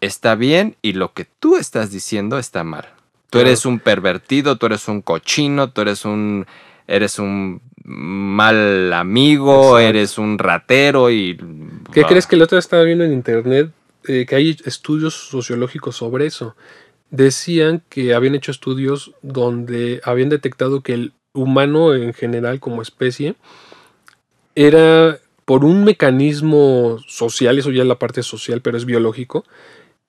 está bien y lo que tú estás diciendo está mal. Tú eres un pervertido, tú eres un cochino, tú eres un eres un mal amigo, eres un ratero y ¿Qué crees que el otro estaba viendo en internet eh, que hay estudios sociológicos sobre eso? Decían que habían hecho estudios donde habían detectado que el humano en general como especie era por un mecanismo social, eso ya es la parte social, pero es biológico,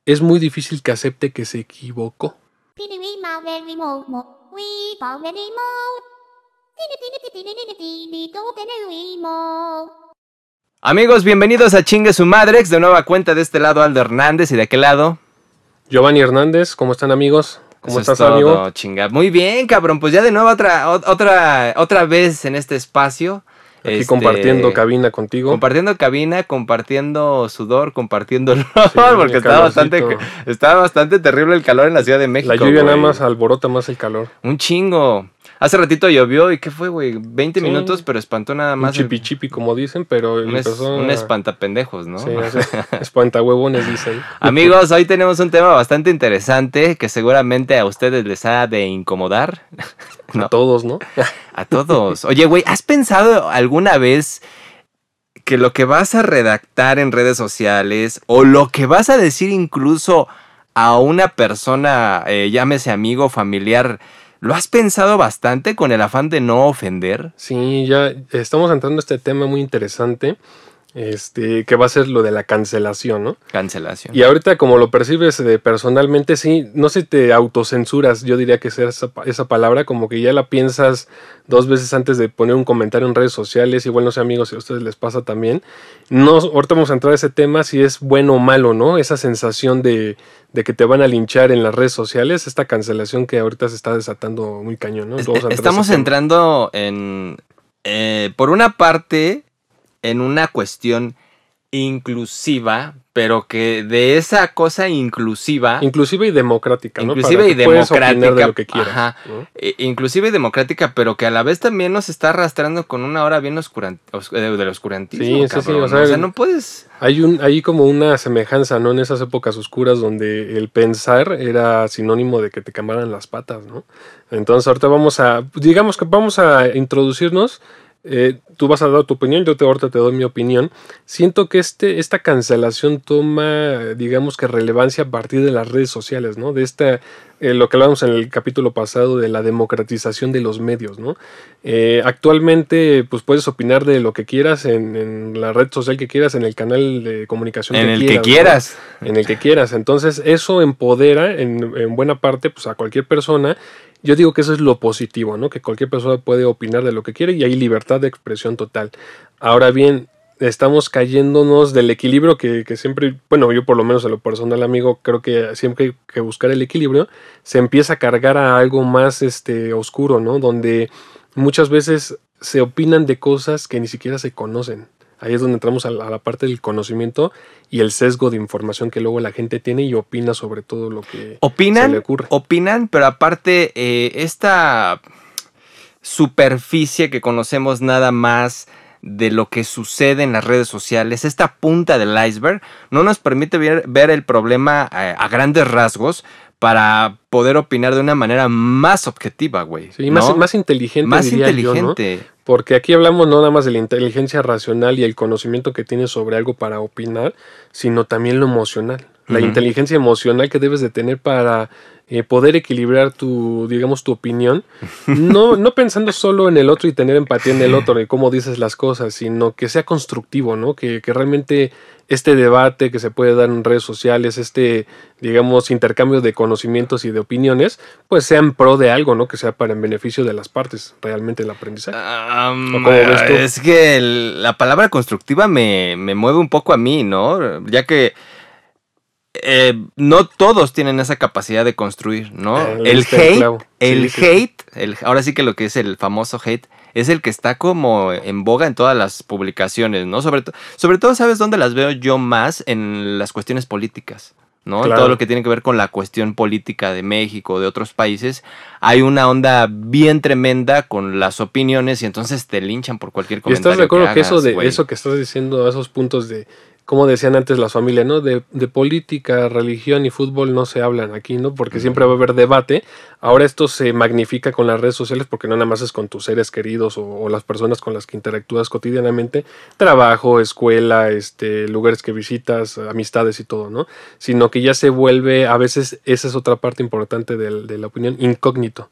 es muy difícil que acepte que se equivocó. Amigos, bienvenidos a Chingue su Madrex, de nueva cuenta de este lado Aldo Hernández y de aquel lado Giovanni Hernández, ¿cómo están amigos? ¿Cómo Eso estás, es todo, amigo? chinga. Muy bien, cabrón. Pues ya de nuevo otra, ot- otra, otra vez en este espacio. Aquí Este, compartiendo cabina contigo. Compartiendo cabina, compartiendo sudor, compartiendo olor, Sí, porque estaba bastante, estaba bastante terrible el calor en la Ciudad de México. la lluvia nada más alborota más el calor. Un chingo. Hace ratito llovió y ¿qué fue, güey? 20 Sí. minutos, pero espantó nada Un más. el- chipi chipi, como dicen, pero un, es- empezó un espantapendejos, ¿no? Sí, espantahuevones, dicen. Amigos, hoy tenemos un tema bastante interesante que seguramente a ustedes les ha de incomodar. A todos, ¿no? A todos. Oye, güey, ¿has pensado alguna vez que lo que vas a redactar en redes sociales o lo que vas a decir incluso a una persona, eh, llámese amigo, familiar, ¿lo has pensado bastante con el afán de no ofender? Sí, ya estamos entrando a este tema muy interesante, este, que va a ser lo de la cancelación, ¿no? Cancelación. Y ahorita como lo percibes eh, personalmente, sí, no sé, te autocensuras, yo diría que sea esa, pa- esa palabra, como que ya la piensas dos veces antes de poner un comentario en redes sociales, igual no sé amigos si a ustedes les pasa también. No, ahorita vamos a entrar a ese tema, si es bueno o malo, ¿no? Esa sensación de, de que te van a linchar en las redes sociales, esta cancelación que ahorita se está desatando muy cañón, ¿no? Es- Vamos a ese Estamos entrando en, eh, por una parte, en una cuestión inclusiva, pero que de esa cosa inclusiva, Inclusive y democrática, ¿no? inclusive Para y democrática, de lo que quieras. ajá, ¿no? inclusive y democrática, pero que a la vez también nos está arrastrando con una hora bien oscuran- os- eh, del oscurantismo. Sí, sí, sí, o sea, no puedes. Hay, un, hay como una semejanza, ¿no? En esas épocas oscuras donde el pensar era sinónimo de que te quemaran las patas, ¿no? Entonces ahorita vamos a, digamos que vamos a introducirnos. Eh, tú vas a dar tu opinión, yo te, ahorita te doy mi opinión. Siento que este, esta cancelación toma, digamos que relevancia a partir de las redes sociales, ¿no? De esta, eh, lo que hablábamos en el capítulo pasado de la democratización de los medios, ¿no? Eh, actualmente, pues puedes opinar de lo que quieras en, en la red social que quieras, en el canal de comunicación En el que quieras, ¿no? quieras. En el que quieras. Entonces, eso empodera en, en buena parte pues, a cualquier persona. Yo digo que eso es lo positivo, ¿no? Que cualquier persona puede opinar de lo que quiere y hay libertad de expresión total. Ahora bien, estamos cayéndonos del equilibrio que, que siempre, bueno, yo por lo menos a lo personal, amigo, creo que siempre hay que buscar el equilibrio, se empieza a cargar a algo más este, oscuro, ¿no? Donde muchas veces se opinan de cosas que ni siquiera se conocen. Ahí es donde entramos a la, a la parte del conocimiento y el sesgo de información que luego la gente tiene y opina sobre todo lo que se le ocurre. opinan, pero aparte, eh, esta superficie que conocemos nada más de lo que sucede en las redes sociales, esta punta del iceberg, no nos permite ver, ver el problema eh, a grandes rasgos para poder opinar de una manera más objetiva, güey. Sí, más, ¿no? más inteligente, Más diría yo, ¿no? Porque aquí hablamos no nada más de la inteligencia racional y el conocimiento que tienes sobre algo para opinar, sino también lo emocional. La inteligencia emocional que debes de tener para eh, poder equilibrar tu, digamos, tu opinión. No, no pensando solo en el otro y tener empatía en el otro y cómo dices las cosas, sino que sea constructivo, ¿no? Que, que realmente este debate que se puede dar en redes sociales, este, digamos, intercambio de conocimientos y de opiniones, pues sea en pro de algo, ¿no? Que sea para en beneficio de las partes, realmente el aprendizaje. Am, ¿O cómo ves tú? es que el- la palabra constructiva me, me mueve un poco a mí, ¿no? Ya que eh, no todos tienen esa capacidad de construir, ¿no? Le el el hate, el sí. hate, el- ahora sí que lo que es el famoso hate, es el que está como en boga en todas las publicaciones, ¿no? Sobre, to- sobre todo, ¿sabes dónde las veo yo más? En las cuestiones políticas. ¿no? En Claro. Todo lo que tiene que ver con la cuestión política de México, de otros países, hay una onda bien tremenda con las opiniones y entonces te linchan por cualquier ¿Y comentario. estás de acuerdo que, hagas, eso de eso que estás diciendo, esos puntos de como decían antes las familias, ¿no? De, de, política, religión y fútbol no se hablan aquí, ¿no? Porque siempre va a haber debate. Ahora esto se magnifica con las redes sociales porque no nada más es con tus seres queridos o, las personas con las que interactúas cotidianamente, trabajo, escuela, este, lugares que visitas, amistades y todo, ¿no? Sino que ya se vuelve, a veces esa es otra parte importante de, de la opinión, incógnito.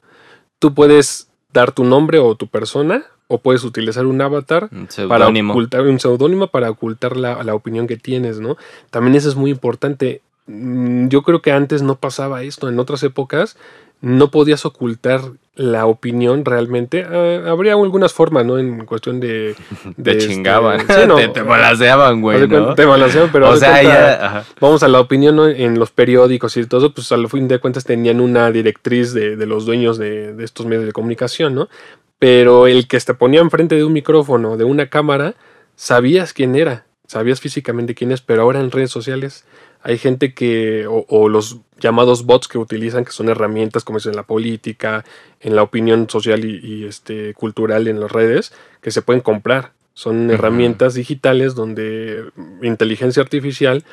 Tú puedes dar tu nombre o tu persona o puedes utilizar un avatar para ocultar un seudónimo para ocultar la, la, opinión que tienes, ¿no? También eso es muy importante. Mm, yo creo que antes no pasaba esto. En otras épocas no podías ocultar la opinión realmente. Ah, habría algunas formas, ¿no? En cuestión de. de te este, chingaban. Sí, no, te, te, balanceaban, güey. ¿no? Te balanceaban, pero. O sea, ya, Vamos a la opinión ¿no? en los periódicos y todo, pues al fin de cuentas tenían una directriz de, de los dueños de, de, estos medios de comunicación, ¿no? Pero el que te ponía enfrente de un micrófono, de una cámara, sabías quién era, sabías físicamente quién es, pero ahora en redes sociales hay gente que, o, los llamados bots que utilizan, que son herramientas como es en la política, en la opinión social y, este, cultural en las redes, que se pueden comprar. Son herramientas digitales donde inteligencia artificial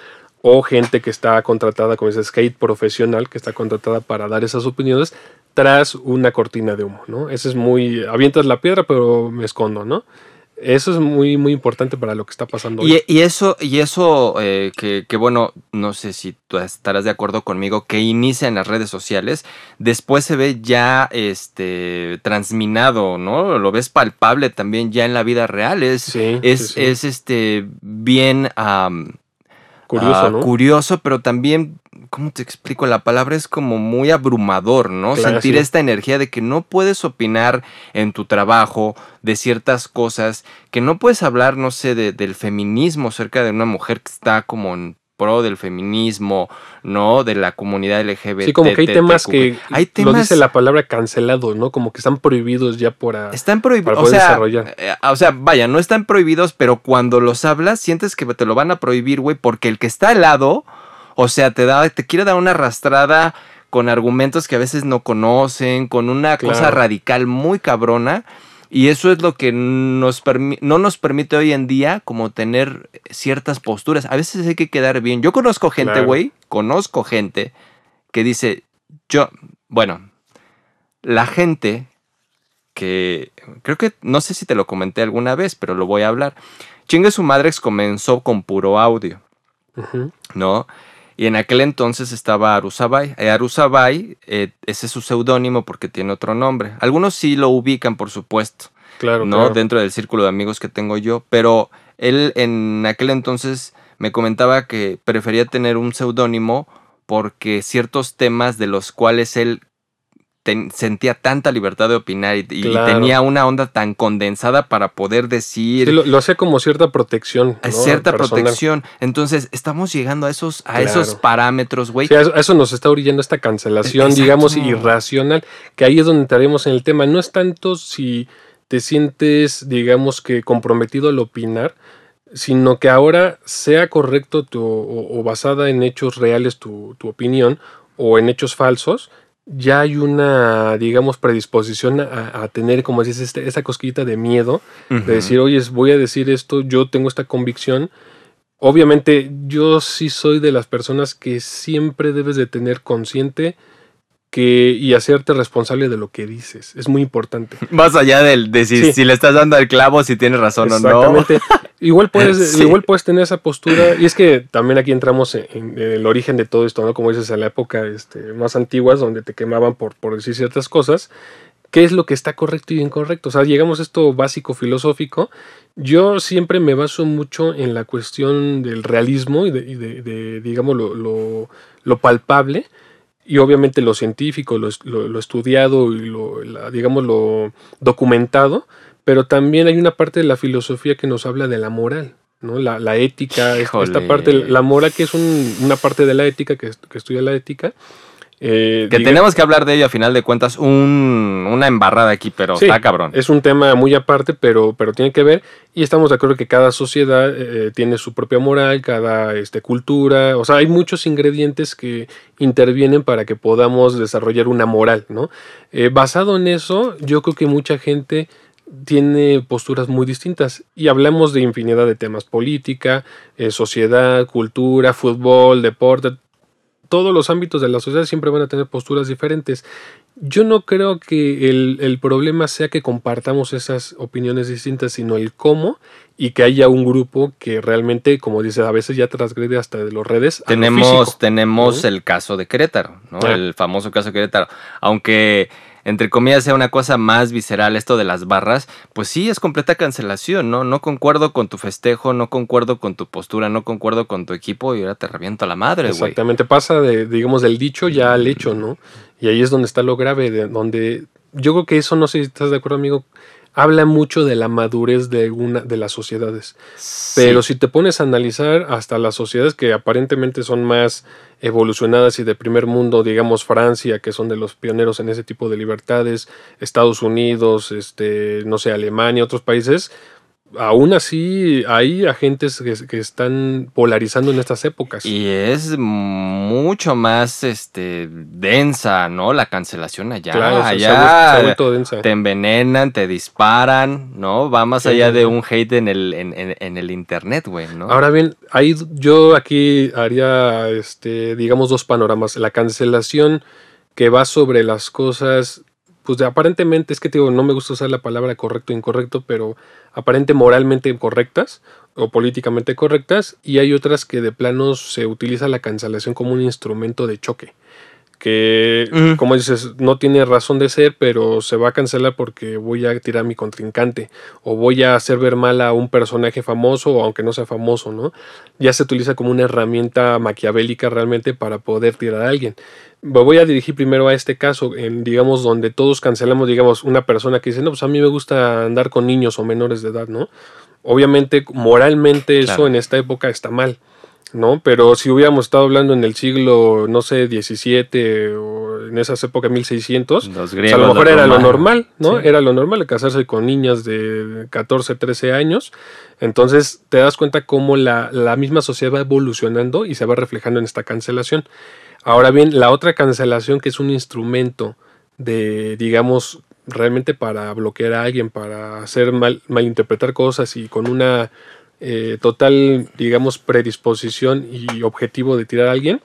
o gente que está contratada como ese skate profesional, que está contratada para dar esas opiniones, tras una cortina de humo, ¿no? Eso es muy, avientas la piedra pero me escondo, ¿no? Eso es muy, muy importante para lo que está pasando. Y, y eso, y eso eh, que, que, bueno, no sé si tú estarás de acuerdo conmigo, que inicia en las redes sociales, después se ve ya este, transminado, ¿no? Lo ves palpable también ya en la vida real. Es, es, es este, bien... curioso, ah, ¿no? curioso, pero también ¿cómo te explico? La palabra es como muy abrumador, ¿no? Sentir esta energía de que no puedes opinar en tu trabajo de ciertas cosas, que no puedes hablar, no sé, del feminismo cerca de una mujer que está como en pro del feminismo, ¿no? De la comunidad LGBT. Sí, como que hay temas que hay temas, lo dice la palabra cancelado, ¿no? Como que están prohibidos ya por están prohibidos, o sea, eh, o sea, vaya, no están prohibidos, pero cuando los hablas sientes que te lo van a prohibir, güey, porque el que está al lado o sea, te, da, te quiere dar una arrastrada con argumentos que a veces no conocen, con una cosa radical muy cabrona. Y eso es lo que nos no nos permite hoy en día como tener ciertas posturas. A veces hay que quedar bien. Yo conozco gente, güey, conozco gente que dice, yo, bueno, la gente que creo que, no sé si te lo comenté alguna vez, pero lo voy a hablar. Chingue su madre comenzó con puro audio, ¿no? Y en aquel entonces estaba Arusabay. Eh, Arusabay, eh, ese es su seudónimo porque tiene otro nombre. Algunos sí lo ubican, por supuesto. Claro, ¿no? Dentro del círculo de amigos que tengo yo. Pero él en aquel entonces me comentaba que prefería tener un seudónimo porque ciertos temas de los cuales él sentía tanta libertad de opinar y, tenía una onda tan condensada para poder decir. lo, hace como cierta protección. Cierta protección. Entonces, estamos llegando a esos, a esos parámetros, güey. Sí, a eso, nos está orillando esta cancelación, digamos, irracional, que ahí es donde entraremos en el tema. No es tanto si te sientes, digamos, que comprometido al opinar, sino que ahora sea correcto tu, o, basada en hechos reales tu, tu opinión o en hechos falsos ya hay una, digamos, predisposición a, tener, como dices, este, esa cosquillita de miedo, de decir, oye, voy a decir esto, yo tengo esta convicción. Obviamente, yo sí soy de las personas que siempre debes de tener consciente que, y hacerte responsable de lo que dices. Es muy importante. Más allá del, de si, le estás dando al clavo, si tienes razón o no. igual puedes, igual puedes tener esa postura. Y es que también aquí entramos en, el origen de todo esto, ¿no? Como dices, en la época este, más antiguas, donde te quemaban por, por decir ciertas cosas. ¿Qué es lo que está correcto y incorrecto? O sea, llegamos a esto básico filosófico. Yo siempre me baso mucho en la cuestión del realismo y de, digamos, lo, lo palpable y obviamente lo científico, lo, lo, estudiado y lo, digamos, lo documentado, pero también hay una parte de la filosofía que nos habla de la moral, ¿no? La, la ética, esta parte, la moral que es una parte de la ética, que, que estudia la ética, eh, que tenemos que hablar de ello a final de cuentas, un, una embarrada aquí, pero está cabrón. Es un tema muy aparte, pero, pero tiene que ver. Y estamos de acuerdo que cada sociedad eh, tiene su propia moral, cada este, cultura. O sea, hay muchos ingredientes que intervienen para que podamos desarrollar una moral, ¿no? Eh, basado en eso, yo creo que mucha gente tiene posturas muy distintas y hablamos de infinidad de temas, política, eh, sociedad, cultura, fútbol, deporte, todos los ámbitos de la sociedad siempre van a tener posturas diferentes. Yo no creo que el, problema sea que compartamos esas opiniones distintas, sino el cómo y que haya un grupo que realmente, como dices, a veces ya transgrede hasta de las redes. Tenemos, tenemos el caso de Querétaro, ¿no? Ah. El famoso caso de Querétaro. Aunque entre comillas, sea una cosa más visceral esto de las barras, pues sí, es completa cancelación, ¿no? No concuerdo con tu festejo, no concuerdo con tu postura, no concuerdo con tu equipo y ahora te reviento a la madre, güey. Exactamente, pasa de, digamos, del dicho ya al hecho, ¿no? Y ahí es donde está lo grave, de donde yo creo que eso, no sé si estás de acuerdo, amigo, habla mucho de la madurez de una de las sociedades. Pero si te pones a analizar hasta las sociedades que aparentemente son más evolucionadas y de primer mundo, digamos Francia, que son de los pioneros en ese tipo de libertades, Estados Unidos, este, no sé, Alemania, otros países, aún así hay agentes que, están polarizando en estas épocas. Y es mucho más este, densa, ¿no? La cancelación allá. Claro, allá densa. te envenenan, te disparan, ¿no? Va más allá de un hate en el, en, el internet, güey, ¿no? Ahora bien, ahí yo aquí haría, este, digamos, dos panoramas. La cancelación que va sobre las cosas pues aparentemente es que digo, no me gusta usar la palabra correcto o incorrecto, pero aparente moralmente correctas o políticamente correctas, y hay otras que de plano se utiliza la cancelación como un instrumento de choque que, como dices, no tiene razón de ser, pero se va a cancelar porque voy a tirar a mi contrincante o voy a hacer ver mal a un personaje famoso, aunque no sea famoso, ¿no? Ya se utiliza como una herramienta maquiavélica realmente para poder tirar a alguien. Me voy a dirigir primero a este caso, en, digamos, donde todos cancelamos, digamos, una persona que dice, no, pues a mí me gusta andar con niños o menores de edad, ¿no? Obviamente, moralmente eso en esta época está mal. ¿No? Pero si hubiéramos estado hablando en el siglo, no sé, 17 o en esas épocas 1600, pues a lo mejor era lo normal, ¿no? Era lo normal casarse con niñas de 14, 13 años. Entonces te das cuenta cómo la, la misma sociedad va evolucionando y se va reflejando en esta cancelación. Ahora bien, la otra cancelación que es un instrumento de, digamos, realmente para bloquear a alguien, para hacer mal, malinterpretar cosas y con una eh, total, digamos, predisposición y objetivo de tirar a alguien,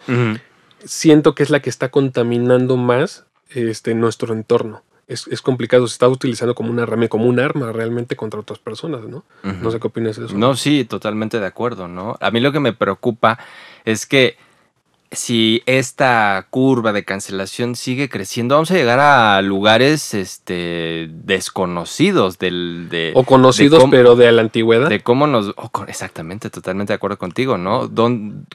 siento que es la que está contaminando más este, nuestro entorno. Es, complicado, se está utilizando como una herramienta, como un arma realmente contra otras personas, ¿no? No sé qué opinas de eso. No, sí, totalmente de acuerdo, ¿no? A mí lo que me preocupa es que si esta curva de cancelación sigue creciendo, vamos a llegar a lugares este, desconocidos del... De, o conocidos, pero de la antigüedad. De cómo nos... exactamente, totalmente de acuerdo contigo, ¿no?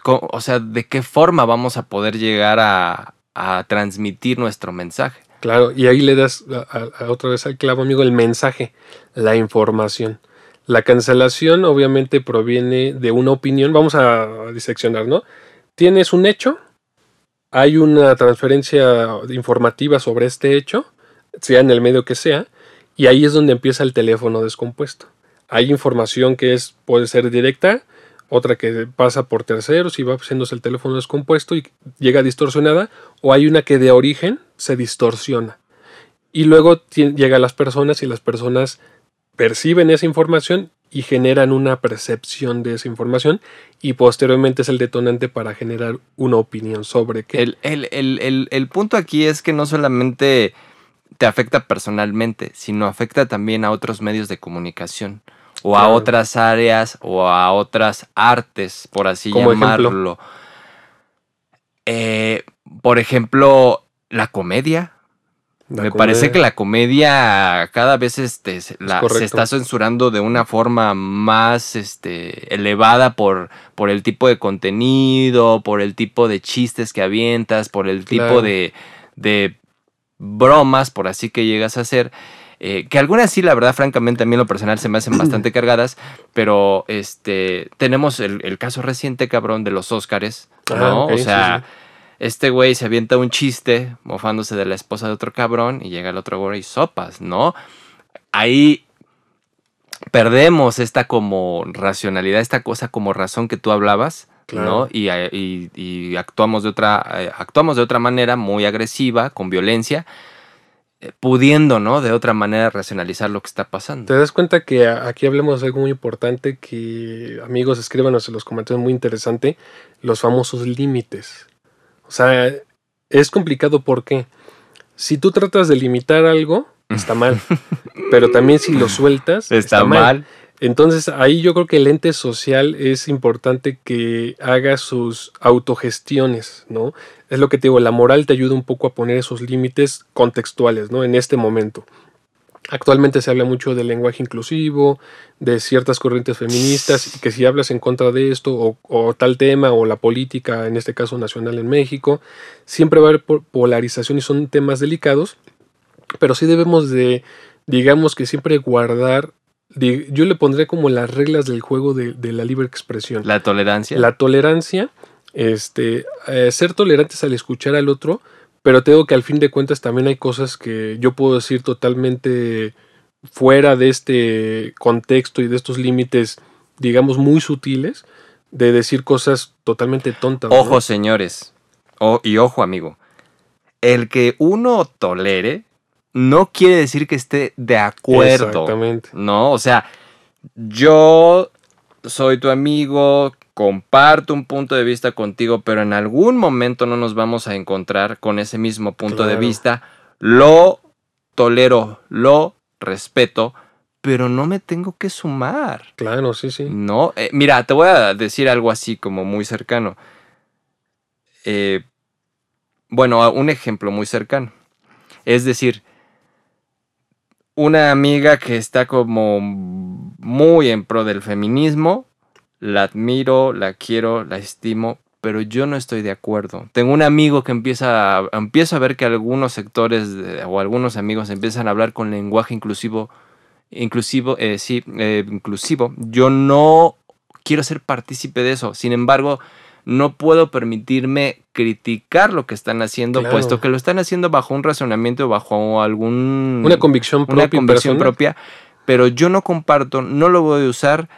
o sea, ¿de qué forma vamos a poder llegar a, transmitir nuestro mensaje? Claro, y ahí le das otra vez al clavo, amigo, el mensaje, la información. La cancelación obviamente proviene de una opinión, vamos a diseccionar, ¿no? Tienes un hecho, hay una transferencia informativa sobre este hecho, sea en el medio que sea, y ahí es donde empieza el teléfono descompuesto. Hay información que es, puede ser directa, otra que pasa por terceros y va haciéndose el teléfono descompuesto y llega distorsionada, o hay una que de origen se distorsiona. Y luego llega a las personas y las personas perciben esa información y generan una percepción de esa información y posteriormente es el detonante para generar una opinión sobre qué. El, punto aquí es que no solamente te afecta personalmente, sino afecta también a otros medios de comunicación o a otras áreas o a otras artes, por así llamarlo. Eh, por ejemplo, la comedia. Me parece que la comedia cada vez este, se está censurando de una forma más este, elevada por, por el tipo de contenido, por el tipo de chistes que avientas, por el tipo de, de, bromas, por así que llegas a hacer. Eh, que algunas sí, la verdad, francamente, a mí en lo personal se me hacen bastante cargadas, pero este tenemos el, caso reciente, cabrón, de los Óscares, ¿no? o sea, este güey se avienta un chiste mofándose de la esposa de otro cabrón y llega el otro güey y sopas, ¿no? Ahí perdemos esta como racionalidad, esta cosa como razón que tú hablabas, ¿no? Y, y, actuamos, de otra, eh, actuamos de otra manera muy agresiva, con violencia. eh, pudiendo, ¿no? De otra manera racionalizar lo que está pasando. Te das cuenta que aquí hablemos de algo muy importante que amigos escríbanos en los comentarios muy interesante, los famosos límites. O sea, es complicado porque si tú tratas de limitar algo, está mal. pero también si lo sueltas, está, mal. Entonces ahí yo creo que el ente social es importante que haga sus autogestiones, ¿no? Es lo que te digo, la moral te ayuda un poco a poner esos límites contextuales, ¿no? En este momento. Actualmente se habla mucho del lenguaje inclusivo, de ciertas corrientes feministas, y que si hablas en contra de esto o, o, tal tema o la política, en este caso nacional en México, siempre va a haber polarización y son temas delicados, pero sí debemos de, digamos que siempre guardar yo le pondré como las reglas del juego de, la libre expresión. La tolerancia. La tolerancia, este, eh, ser tolerantes al escuchar al otro, pero tengo que al fin de cuentas también hay cosas que yo puedo decir totalmente fuera de este contexto y de estos límites, digamos, muy sutiles, de decir cosas totalmente tontas. Ojo, señores, y ojo, amigo, el que uno tolere no quiere decir que esté de acuerdo. Exactamente. No, o sea, yo soy tu amigo, comparto un punto de vista contigo, pero en algún momento no nos vamos a encontrar con ese mismo punto de vista. Lo tolero, lo respeto, pero no me tengo que sumar. Claro, sí, sí. No, eh, mira, te voy a decir algo así como muy cercano. Eh, bueno, un ejemplo muy cercano. Es decir, una amiga que está como muy en pro del feminismo. La admiro, la quiero, la estimo, pero yo no estoy de acuerdo. Tengo un amigo que empieza a, empiezo a ver que algunos sectores o algunos amigos empiezan a hablar con lenguaje inclusivo, inclusivo, eh, sí, eh, inclusivo. Yo no quiero ser partícipe de eso. Sin embargo, no puedo permitirme criticar lo que están haciendo, puesto que lo están haciendo bajo un razonamiento, bajo algún... Una convicción propia. Una convicción propia, pero yo no comparto, no lo voy a usar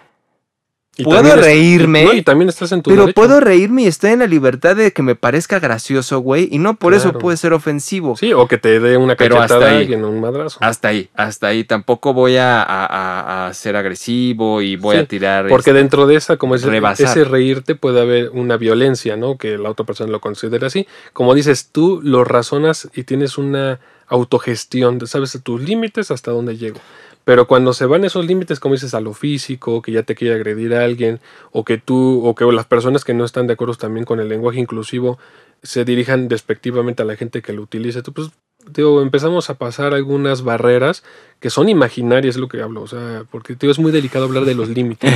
puedo reírme. y también estás en tu Pero puedo reírme y estoy en la libertad de que me parezca gracioso, güey. Y no por eso puede ser ofensivo. Sí, o que te dé una cachetada y un madrazo. Hasta ahí, hasta ahí. Tampoco voy a, ser agresivo y voy a tirar. Porque este, dentro de esa, como ese, ese reírte, puede haber una violencia, ¿no? Que la otra persona lo considera así. Como dices, tú lo razonas y tienes una autogestión, sabes tus límites hasta dónde llego. Pero cuando se van esos límites, como dices, a lo físico, que ya te quiere agredir a alguien, o que tú, o que las personas que no están de acuerdo también con el lenguaje inclusivo se dirijan despectivamente a la gente que lo utilice, pues digo, empezamos a pasar algunas barreras que son imaginarias, es lo que hablo, o sea, porque digo, es muy delicado hablar de los límites.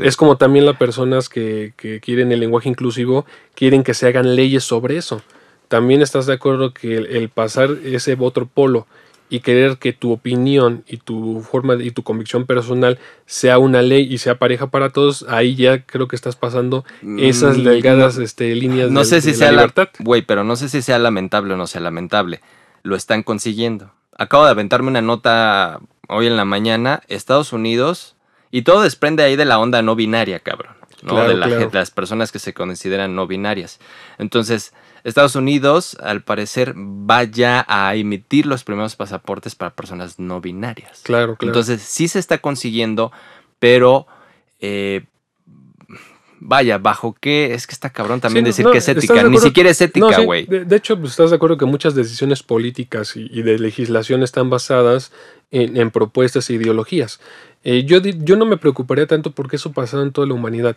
Es como también las personas que, que quieren el lenguaje inclusivo, quieren que se hagan leyes sobre eso. También estás de acuerdo que el pasar ese otro polo y querer que tu opinión y tu forma y tu convicción personal sea una ley y sea pareja para todos, ahí ya creo que estás pasando esas mm, delgadas este, líneas no sé si sea la libertad. Güey, pero no sé si sea lamentable o no sea lamentable. Lo están consiguiendo. Acabo de aventarme una nota hoy en la mañana. Estados Unidos. Y todo desprende ahí de la onda no binaria, cabrón. ¿no? de las personas que se consideran no binarias. Entonces, Estados Unidos, al parecer, vaya a emitir los primeros pasaportes para personas no binarias. Claro, claro. Entonces, sí se está consiguiendo, pero eh, vaya, bajo qué, es que está cabrón también decir que es ética, ni siquiera es ética, güey. de, hecho, pues, estás de acuerdo que muchas decisiones políticas y, de legislación están basadas en, propuestas e ideologías. Eh, yo, yo no me preocuparía tanto porque eso pasa en toda la humanidad.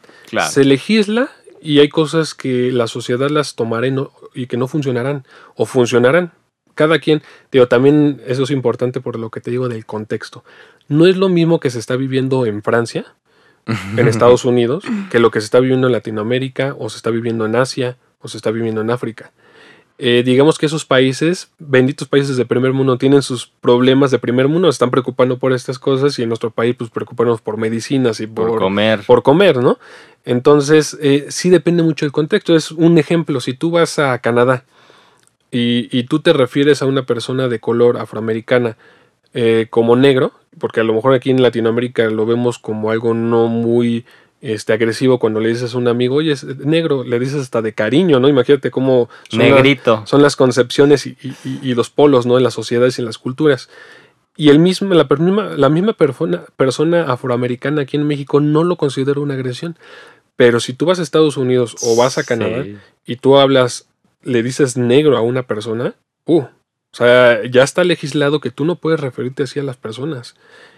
Se legisla y hay cosas que la sociedad las tomará y, que no funcionarán o funcionarán. Cada quien, digo, también eso es importante por lo que te digo del contexto. No es lo mismo que se está viviendo en Francia, en Estados Unidos, que lo que se está viviendo en Latinoamérica o se está viviendo en Asia o se está viviendo en África. Eh, digamos que esos países, benditos países de primer mundo, tienen sus problemas de primer mundo, se están preocupando por estas cosas y en nuestro país pues preocuparnos por medicinas y por, comer. Por comer, ¿no? Entonces, eh, sí depende mucho del contexto. Es un ejemplo, si tú vas a Canadá y, y tú te refieres a una persona de color afroamericana eh, como negro, porque a lo mejor aquí en Latinoamérica lo vemos como algo no muy este, agresivo cuando le dices a un amigo, oye, es negro, le dices hasta de cariño, ¿no? Imagínate cómo son, Negrito. las, son las concepciones y, y- y los polos, ¿no? En las sociedades y en las culturas. Y el mismo, la, la misma persona, persona afroamericana aquí en México no lo considera una agresión. Pero si tú vas a Estados Unidos o vas a Canadá Sí. y tú hablas, le dices negro a una persona, uh, o sea, ya está legislado que tú no puedes referirte así a las personas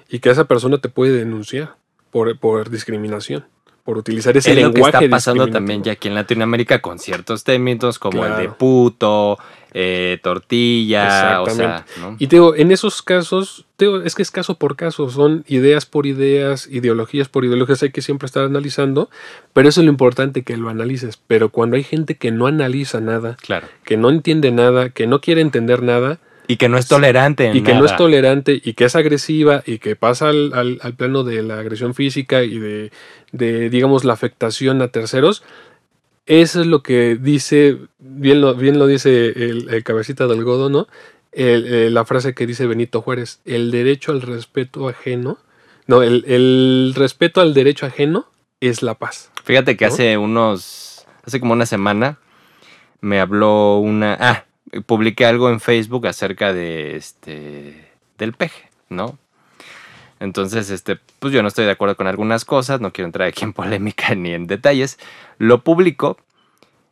y que esa persona te puede denunciar por, por discriminación, por utilizar ese es lo que lenguaje está pasando también ya aquí en Latinoamérica con ciertos términos como el de puto, eh, tortilla, o sea. Y te digo, en esos casos, te digo, es que es caso por caso, son ideas por ideas, ideologías por ideologías, hay que siempre estar analizando, pero eso es lo importante que lo analices. Pero cuando hay gente que no analiza nada, Claro. que no entiende nada, que no quiere entender nada, Y que no es tolerante en y que no es tolerante y que es agresiva y que pasa al, al- al plano de la agresión física y de, de, digamos, la afectación a terceros, eso es lo que dice, bien lo, bien lo dice el, el cabecita del godo, ¿no? El- eh, la frase que dice Benito Juárez, el derecho al respeto ajeno, no, el, el respeto al derecho ajeno es la paz. Fíjate que ¿no? hace unos, hace como una semana me habló una, ah, publiqué algo en Facebook acerca de este, del peje, ¿no? Entonces, este, pues yo no estoy de acuerdo con algunas cosas, no quiero entrar aquí en polémica ni en detalles. Lo publico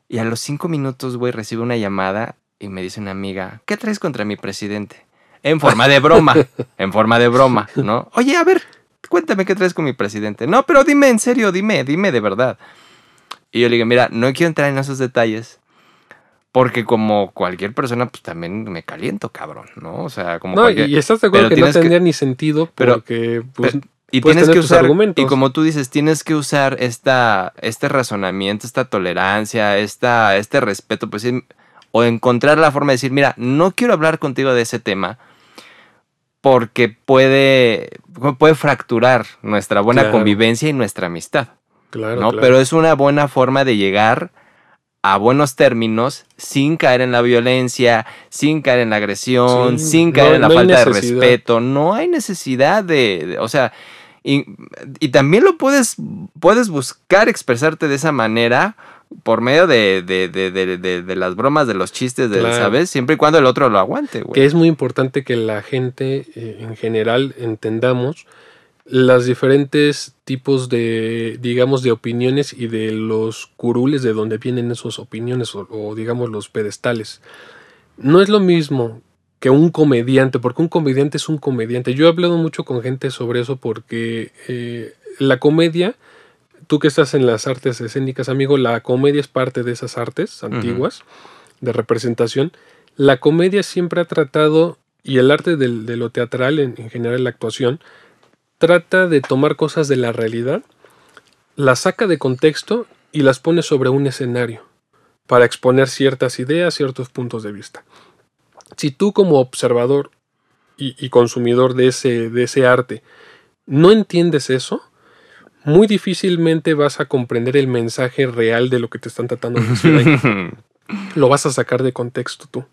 y a los cinco minutos, güey, recibo una llamada y me dice una amiga, ¿qué traes contra mi presidente? En forma de broma, en forma de broma, ¿no? Oye, a ver, cuéntame qué traes con mi presidente. No, pero dime en serio, dime, dime de verdad. Y yo le digo, mira, no quiero entrar en esos detalles. Porque como cualquier persona, pues también me caliento, cabrón, ¿no? O sea, como No, y, cualquier... y estás de acuerdo pero que no que- tendría ni sentido pero- pues, Y tienes que usar, argumentos. y como tú dices, tienes que usar esta, este razonamiento, esta tolerancia, esta, este respeto, pues, o encontrar la forma de decir, mira, no quiero hablar contigo de ese tema porque puede, puede fracturar nuestra buena Claro. convivencia y nuestra amistad, claro, ¿no? claro. Pero es una buena forma de llegar a buenos términos sin caer en la violencia, sin caer en la agresión, Sí, sin caer no- en la no falta de respeto. No hay necesidad de, de- o sea, y, y también lo puedes, puedes buscar expresarte de esa manera por medio de, de, de, de- de- de las bromas, de los chistes, de, Claro. ¿sabes? Siempre y cuando el otro lo aguante, güey. que es muy importante que la gente eh, en general entendamos las diferentes tipos de, digamos, de opiniones y de los curules de donde vienen esas opiniones o, o, digamos, los pedestales. No es lo mismo que un comediante, porque un comediante es un comediante. Yo he hablado mucho con gente sobre eso porque eh, la comedia, tú que estás en las artes escénicas, amigo, la comedia es parte de esas artes antiguas de representación. La comedia siempre ha tratado, y el arte del- de lo teatral, en, en general la actuación, trata de tomar cosas de la realidad, las saca de contexto y las pone sobre un escenario para exponer ciertas ideas, ciertos puntos de vista. Si tú como observador y, y consumidor de ese, de ese arte no entiendes eso, muy difícilmente vas a comprender el mensaje real de lo que te están tratando de decir ahí lo vas a sacar de contexto tú.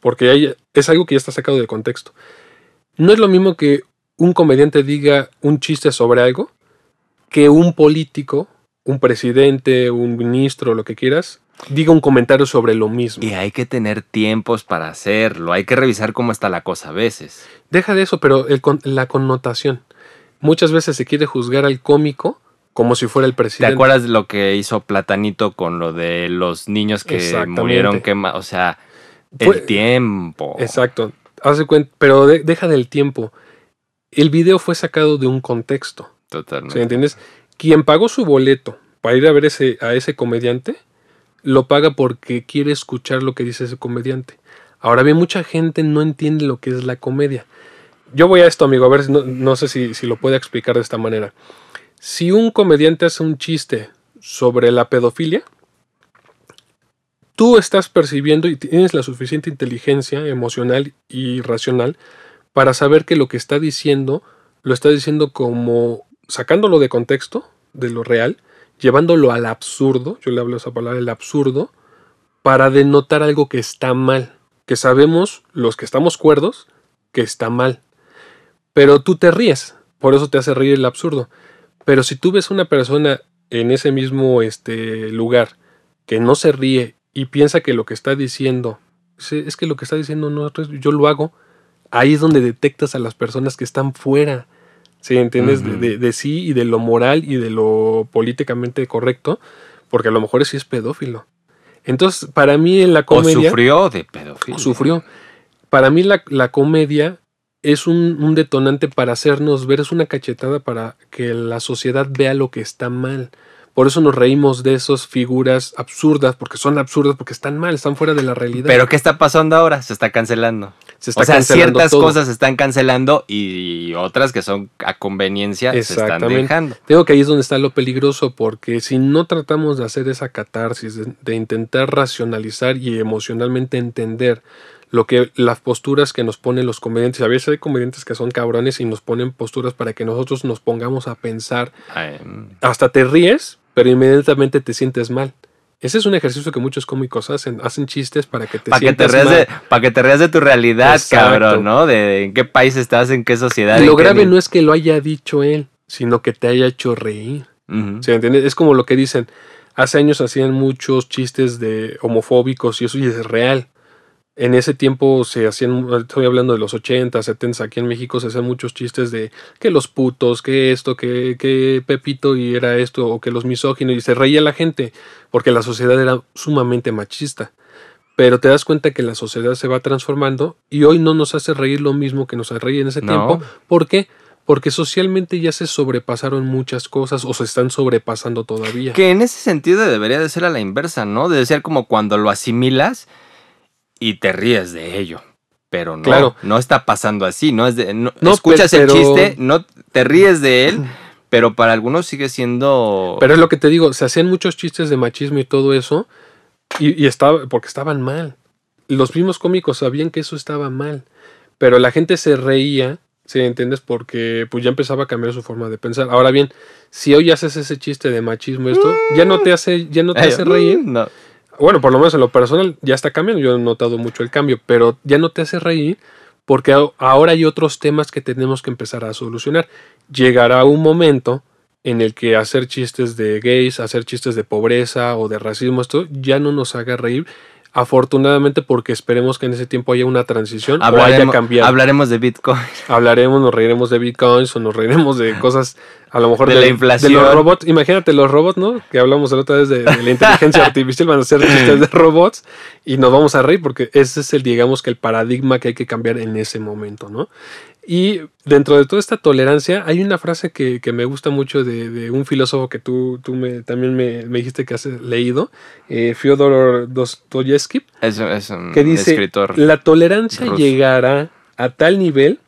Porque hay- es algo que ya está sacado de contexto. No es lo mismo que un comediante diga un chiste sobre algo que un político, un presidente, un ministro, lo que quieras, diga un comentario sobre lo mismo. y hay que tener tiempos para hacerlo. Hay que revisar cómo está la cosa a veces. Deja de eso, pero el con- la connotación. Muchas veces se quiere juzgar al cómico como si fuera el ¿Te presidente. acuerdas de lo que hizo Platanito con lo de los niños que murieron quemados? O sea, Fue- el tiempo. Exacto. Hace cuenta, pero de- deja del tiempo. El video fue sacado de un contexto. Totalmente. ¿Sí entiendes? Quien pagó su boleto para ir a ver ese, a ese comediante, lo paga porque quiere escuchar lo que dice ese comediante. Ahora bien, mucha gente no entiende lo que es la comedia. Yo voy a esto, amigo, a ver, no, no sé si, si lo puede explicar de esta manera. Si un comediante hace un chiste sobre la pedofilia, tú estás percibiendo y tienes la suficiente inteligencia emocional y racional para saber que lo que está diciendo lo está diciendo como sacándolo de contexto, de lo real, llevándolo al absurdo, yo le hablo esa palabra, el absurdo, para denotar algo que está mal, que sabemos, los que estamos cuerdos, que está mal. Pero tú te ríes, por eso te hace reír el absurdo. Pero si tú ves una persona en ese mismo este, lugar que no se ríe y piensa que lo que está diciendo es que lo que está diciendo no yo lo hago, ahí es donde detectas a las personas que están fuera. ¿Sí? ¿Entiendes? de, de, sí y de lo moral y de lo políticamente correcto, porque a lo mejor sí es pedófilo. Entonces, para mí en la comedia... O sufrió de pedofilia. Sufrió. Para mí la, la comedia es un, un, detonante para hacernos ver, es una cachetada para que la sociedad vea lo que está mal. Por eso nos reímos de esas figuras absurdas, porque son absurdas, porque están mal, están fuera de la realidad. Pero ¿qué está pasando ahora? Se está cancelando. Se está o sea, ciertas cosas se están cancelando y otras que son a conveniencia se están dejando. Tengo que ahí es donde está lo peligroso, porque si no tratamos de hacer esa catarsis, de intentar racionalizar y emocionalmente entender lo que las posturas que nos ponen los comediantes. A veces hay comediantes que son cabrones y nos ponen posturas para que nosotros nos pongamos a pensar. Mm. Hasta te ríes, pero inmediatamente te sientes mal. Ese es un ejercicio que muchos cómicos hacen, hacen chistes para que te sientas mal. Para que te rías de tu realidad, cabrón, ¿no? De en qué país estás, en qué sociedad. Lo grave no es que lo haya dicho él, sino que te haya hecho reír. ¿Se entiende? Es como lo que dicen, hace años hacían muchos chistes de homofóbicos y eso y es real en ese tiempo se hacían, estoy hablando de los 80, 70, aquí en México se hacían muchos chistes de que los putos, que esto, que, que Pepito y era esto, o que los misóginos, y se reía la gente, porque la sociedad era sumamente machista. Pero te das cuenta que la sociedad se va transformando y hoy no nos hace reír lo mismo que nos reír en ese tiempo. ¿Por qué? Porque socialmente ya se sobrepasaron muchas cosas o se están sobrepasando todavía. Que en ese sentido debería de ser a la inversa, ¿no? De ser como cuando lo asimilas y te ríes de ello. Pero no, claro. no está pasando así, no es de, no, escuchas el chiste, no te ríes de él, pero para algunos sigue siendo. Pero es lo que te digo, se hacían muchos chistes de machismo y todo eso, y, estaba, porque estaban mal. Los mismos cómicos sabían que eso estaba mal, pero la gente se reía, ¿sí entiendes? Porque pues ya empezaba a cambiar su forma de pensar. Ahora bien, si hoy haces ese chiste de machismo esto, ya no te hace, ya no te hace reír. No bueno, por lo menos en lo personal ya está cambiando, yo he notado mucho el cambio, pero ya no te hace reír porque ahora hay otros temas que tenemos que empezar a solucionar. Llegará un momento en el que hacer chistes de gays, hacer chistes de pobreza o de racismo, esto ya no nos haga reír Afortunadamente, porque esperemos que en ese tiempo haya una transición o haya cambiado. Hablaremos de Bitcoin. Hablaremos, nos reiremos de Bitcoins o nos reiremos de cosas, a lo mejor de, la inflación. De los robots. Imagínate los robots, ¿no? Que hablamos la otra vez de, la inteligencia artificial, van a ser chistes de robots y nos vamos a reír porque ese es el, digamos que el paradigma que hay que cambiar en ese momento, ¿no? Y dentro de toda esta tolerancia hay una frase que, me gusta mucho de, un filósofo que tú, tú me, también me, dijiste que has leído, eh, Fyodor Dostoyevsky, que dice, escritor la tolerancia llegará a tal nivel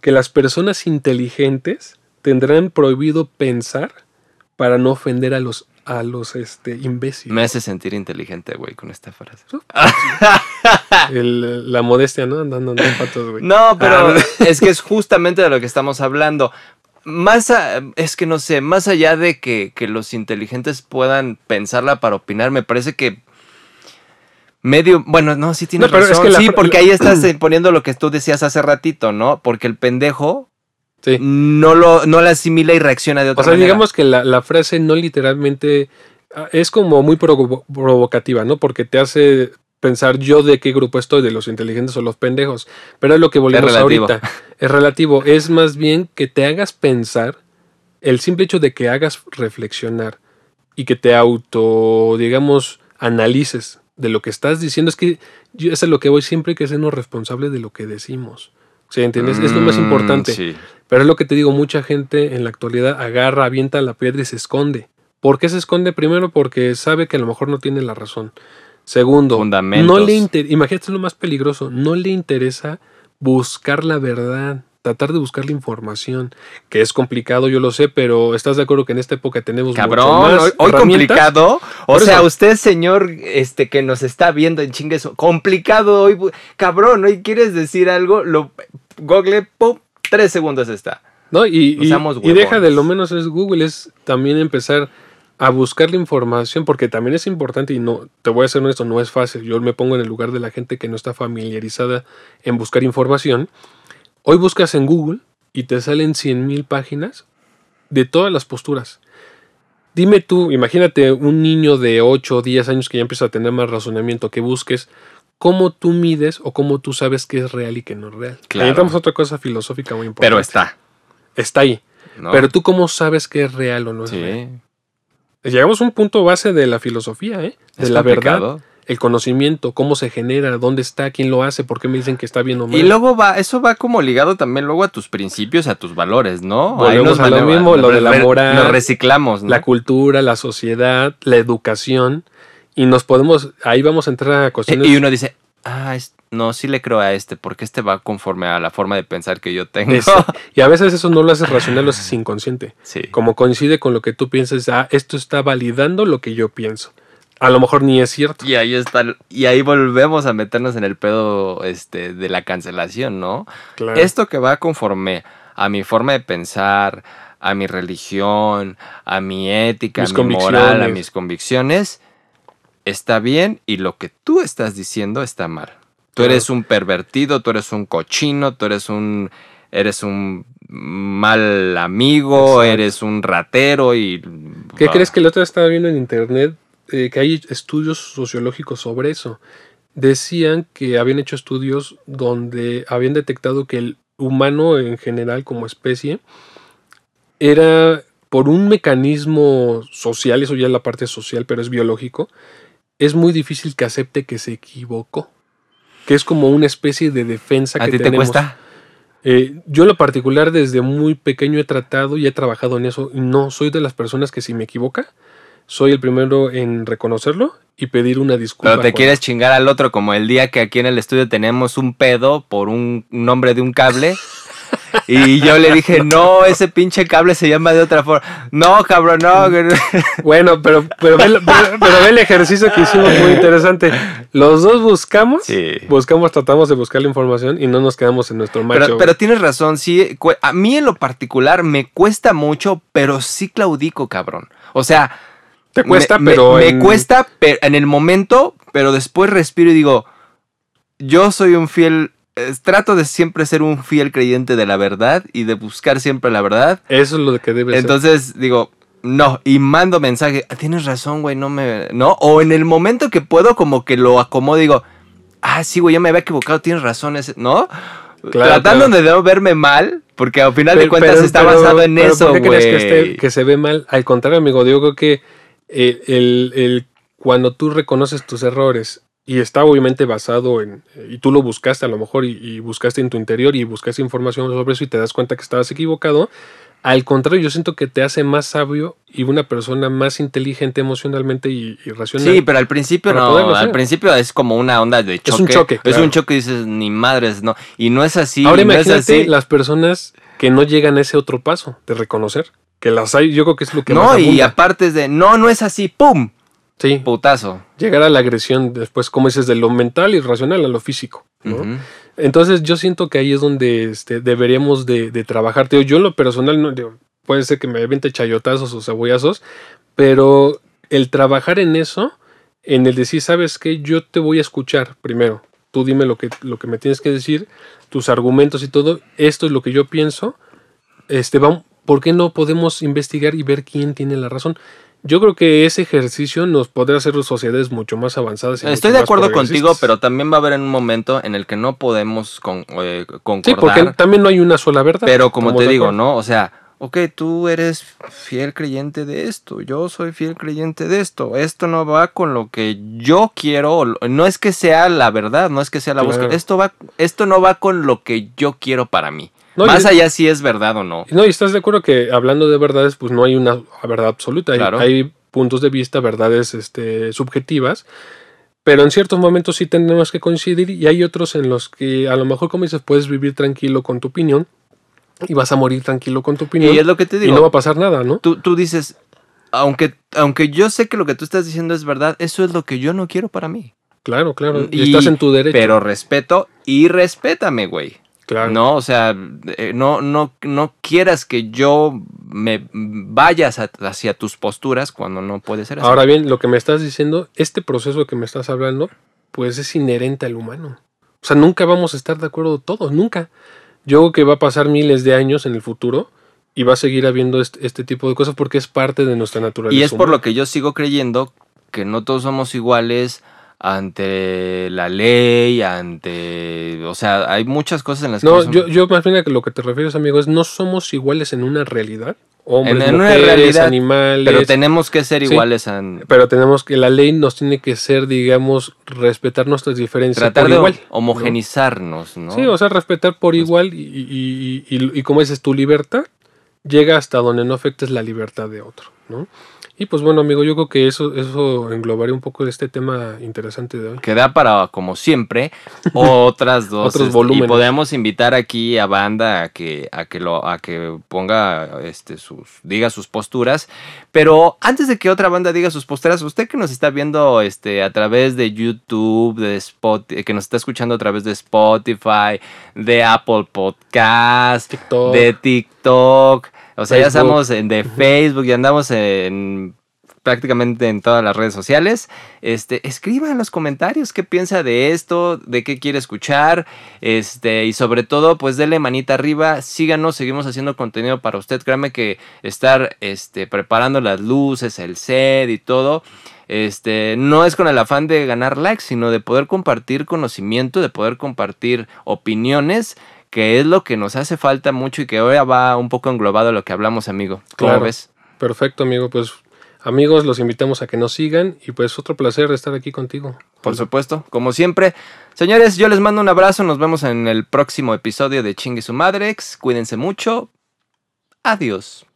que las personas inteligentes tendrán prohibido pensar para no ofender a los a los este, imbéciles. Me hace sentir inteligente, güey, con esta frase. la modestia, ¿no? Andando en patos, güey. No, pero ah. es que es justamente de lo que estamos hablando. Más, es que no sé, más allá de que, los inteligentes puedan pensarla para opinar, me parece que medio, bueno, no, sí tienes razón. sí, porque ahí estás poniendo lo que tú decías hace ratito, ¿no? Porque el pendejo no, lo, no la asimila y reacciona de otra manera. O sea, digamos que la, frase no literalmente ah, es como muy provocativa, ¿no? Porque te hace pensar yo de qué grupo estoy, de los inteligentes o los pendejos. Pero es lo que volvemos ahorita. Es relativo. Es más bien que te hagas pensar, el simple hecho de que hagas reflexionar y que te auto, digamos, analices de lo que estás diciendo. Es que yo, eso es lo que voy siempre que sernos responsables de lo que decimos. ¿Sí entiendes? es lo más mm, importante. Pero es lo que te digo, mucha gente en la actualidad agarra, avienta la piedra y se esconde. ¿Por qué se esconde? Primero porque sabe que a lo mejor no tiene la razón. Segundo, no le imagínate lo más peligroso, no le interesa buscar la verdad, tratar de buscar la información, que es complicado, yo lo sé, pero ¿estás de acuerdo que en esta época tenemos Cabrón, hoy, hoy complicado? O sea, usted, señor, este que nos está viendo en chingues, complicado hoy, cabrón, hoy quieres decir algo, lo Google, pum, tres segundos está. No, y, y, deja de lo menos es Google, es también empezar a buscar la información, porque también es importante y no, te voy a ser honesto, no es fácil. Yo me pongo en el lugar de la gente que no está familiarizada en buscar información. Hoy buscas en Google y te salen 100.000 páginas de todas las posturas. Dime tú, imagínate un niño de 8 o 10 años que ya empieza a tener más razonamiento, que busques cómo tú mides o cómo tú sabes qué es real y qué no es real. Claro. Ahí entramos a otra cosa filosófica muy importante. Pero está. Está ahí. ¿no? Pero tú cómo sabes qué es real o no es real. sí. Llegamos a un punto base de la filosofía, ¿eh? De es la verdad, el conocimiento, cómo se genera, dónde está, quién lo hace, por qué me dicen que está bien o mal. Y luego va, eso va como ligado también luego a tus principios, a tus valores, ¿no? Volvemos a lo mismo, lo de la moral, Nos reciclamos, ¿no? la cultura, la sociedad, la educación. Y nos podemos, ahí vamos a entrar a cuestiones. y uno dice, ah, es- no, sí le creo a este, porque este va conforme a la forma de pensar que yo tengo. Y a veces eso no lo haces racional, lo haces inconsciente. sí. Como coincide con lo que tú piensas, ah, esto está validando lo que yo pienso. A lo mejor ni es cierto. Y ahí está, y ahí volvemos a meternos en el pedo este, de la cancelación, ¿no? Claro. Esto que va conforme a mi forma de pensar, a mi religión, a mi ética, Mis a mi moral, a mis convicciones, está bien y lo que tú estás diciendo está mal. Tú eres un pervertido, tú eres un cochino, tú eres un eres un mal amigo, Exacto. eres un ratero y ¿Qué Ah, crees que la otra vez estaba viendo en internet eh, que hay estudios sociológicos sobre eso? Decían que habían hecho estudios donde habían detectado que el humano en general como especie era por un mecanismo social, eso ya es la parte social, pero es biológico, es muy difícil que acepte que se equivocó. Que es como una especie de defensa ¿A que ti te cuesta? Eh, yo en lo particular desde muy pequeño he tratado y he trabajado en eso no soy de las personas que si me equivoca, soy el primero en reconocerlo y pedir una disculpa. Pero te quieres chingar al otro como el día que aquí en el estudio tenemos un pedo por un nombre de un cable. Y yo le dije, no, ese pinche cable se llama de otra forma. No, cabrón, no. que no". Bueno, pero, pero, ve, pero- pero ve el ejercicio que hicimos muy interesante. Los dos buscamos, Sí. buscamos, tratamos de buscar la información y no nos quedamos en nuestro macho. Pero, pero tienes razón, sí. A mí en lo particular me cuesta mucho, pero sí claudico, cabrón. O sea, te cuesta, me, me- pero me en- cuesta pero en el momento, pero después respiro y digo, yo soy un fiel, trato de siempre ser un fiel creyente de la verdad y de buscar siempre la verdad. Eso es lo que debe ser. Entonces digo, no, y mando mensaje, "Ah, tienes razón, güey, no me, no, o en el momento que puedo como que lo acomodo digo, ah, sí, güey, ya me había equivocado, tienes razón, ese, ¿no? Claro, Tratando claro. de no verme mal, porque al final de cuentas pero- está pero- basado en eso, ¿Por qué crees que, güey. esté- que se ve mal? Al contrario, amigo, yo creo que eh, el, el- cuando tú reconoces tus errores y está obviamente basado en, y tú lo buscaste a lo mejor y, y buscaste en tu interior y buscaste información sobre eso y te das cuenta que estabas equivocado, al contrario, yo siento que te hace más sabio y una persona más inteligente emocionalmente y, y racional. Sí, pero al principio no, al hacer. principio es como una onda de choque. un choque, Es claro. un choque y dices, ni madres, no. Y no es así. Ahora no es imagínate así. las personas que no llegan a ese otro paso de reconocer. Que las hay, yo creo que es lo que No, más y aparte es de, no, no es así, ¡pum! Sí, Putazo. llegar a la agresión después, como dices, de lo mental y racional a lo físico. ¿no? Entonces yo siento que ahí es donde este, deberíamos de, de trabajar. Digo, yo en lo personal, no, digo, puede ser que me aviente chayotazos o cebollazos, pero el trabajar en eso, en el decir, sabes qué, yo te voy a escuchar primero. Tú dime lo que, lo que me tienes que decir, tus argumentos y todo. Esto es lo que yo pienso. Este, vamos, ¿Por qué no podemos investigar y ver quién tiene la razón? Yo creo que ese ejercicio nos podrá hacer sociedades mucho más avanzadas. y Estoy de acuerdo contigo, pero también va a haber un momento en el que no podemos con, eh, Sí, concordar. porque también no hay una sola verdad. pero como te digo. ¿no? O sea, ok, tú eres fiel creyente de esto, yo soy fiel creyente de esto. Esto no va con lo que yo quiero, no es que sea la verdad, no es que sea la Claro. búsqueda. Esto va, esto no va con lo que yo quiero para mí. No, y Más allá si es verdad o no. No, y estás de acuerdo que hablando de verdades, pues no hay una verdad absoluta. Claro. hay puntos de vista, verdades este, subjetivas, pero en ciertos momentos sí tenemos que coincidir y hay otros en los que a lo mejor, como dices, puedes vivir tranquilo con tu opinión y vas a morir tranquilo con tu opinión Y es lo que te y digo. no va a pasar nada, ¿no? tú, tú dices, aunque, aunque yo sé que lo que tú estás diciendo es verdad, eso es lo que yo no quiero para mí. Claro, claro. Y, Y- estás en tu derecho. Pero respeto y respétame, güey. Claro. No, o sea, eh, no, no, no quieras que yo me vayas a- hacia tus posturas cuando no puede ser así. Ahora bien, lo que me estás diciendo, este proceso que me estás hablando, pues es inherente al humano. O sea, nunca vamos a estar de acuerdo todos, nunca. Yo creo que va a pasar miles de años en el futuro y va a seguir habiendo este, este, tipo de cosas porque es parte de nuestra naturaleza. Y es por lo que yo sigo creyendo que no todos somos iguales ante la ley, ante... O sea, hay muchas cosas en las no, que... No, yo, yo más bien a lo que te refieres, amigo, es no somos iguales en una realidad. Hombres, en, mujeres, una realidad, animales. Pero tenemos que ser iguales. Pero tenemos que... La ley nos tiene que ser, digamos, respetar nuestras diferencias Tratar de igual, homogenizarnos, ¿no? Sí, o sea, respetar por pues igual y, y, y, y, como dices, tu libertad llega hasta donde no afectes la libertad de otro, ¿no? Y pues bueno, amigo, yo creo que eso, eso englobaría un poco de este tema interesante de hoy. Que da para, como siempre, otras dos. Otros este, volúmenes. Y podemos invitar aquí a banda a que, a que lo, a que ponga este sus, diga sus posturas. Pero antes de que otra banda diga sus posturas, usted que nos está viendo este, a través de YouTube, de Spotify, que nos está escuchando a través de Spotify, de Apple Podcast, TikTok. de TikTok o sea, Facebook. ya estamos en de Facebook y andamos en prácticamente en todas las redes sociales. Este, escriba en los comentarios qué piensa de esto, de qué quiere escuchar, este, y sobre todo, pues dele manita arriba, síganos, seguimos haciendo contenido para usted. Créame que estar este, preparando las luces, el set y todo. Este, no es con el afán de ganar likes, sino de poder compartir conocimiento, de poder compartir opiniones que es lo que nos hace falta mucho y que ahora va un poco englobado a lo que hablamos, amigo. ¿Cómo Claro. ves? Perfecto, amigo. Pues amigos, los invitamos a que nos sigan y pues otro placer estar aquí contigo. Por supuesto, como siempre. Señores, yo les mando un abrazo. Nos vemos en el próximo episodio de Chingue su Madrex. Cuídense mucho. Adiós.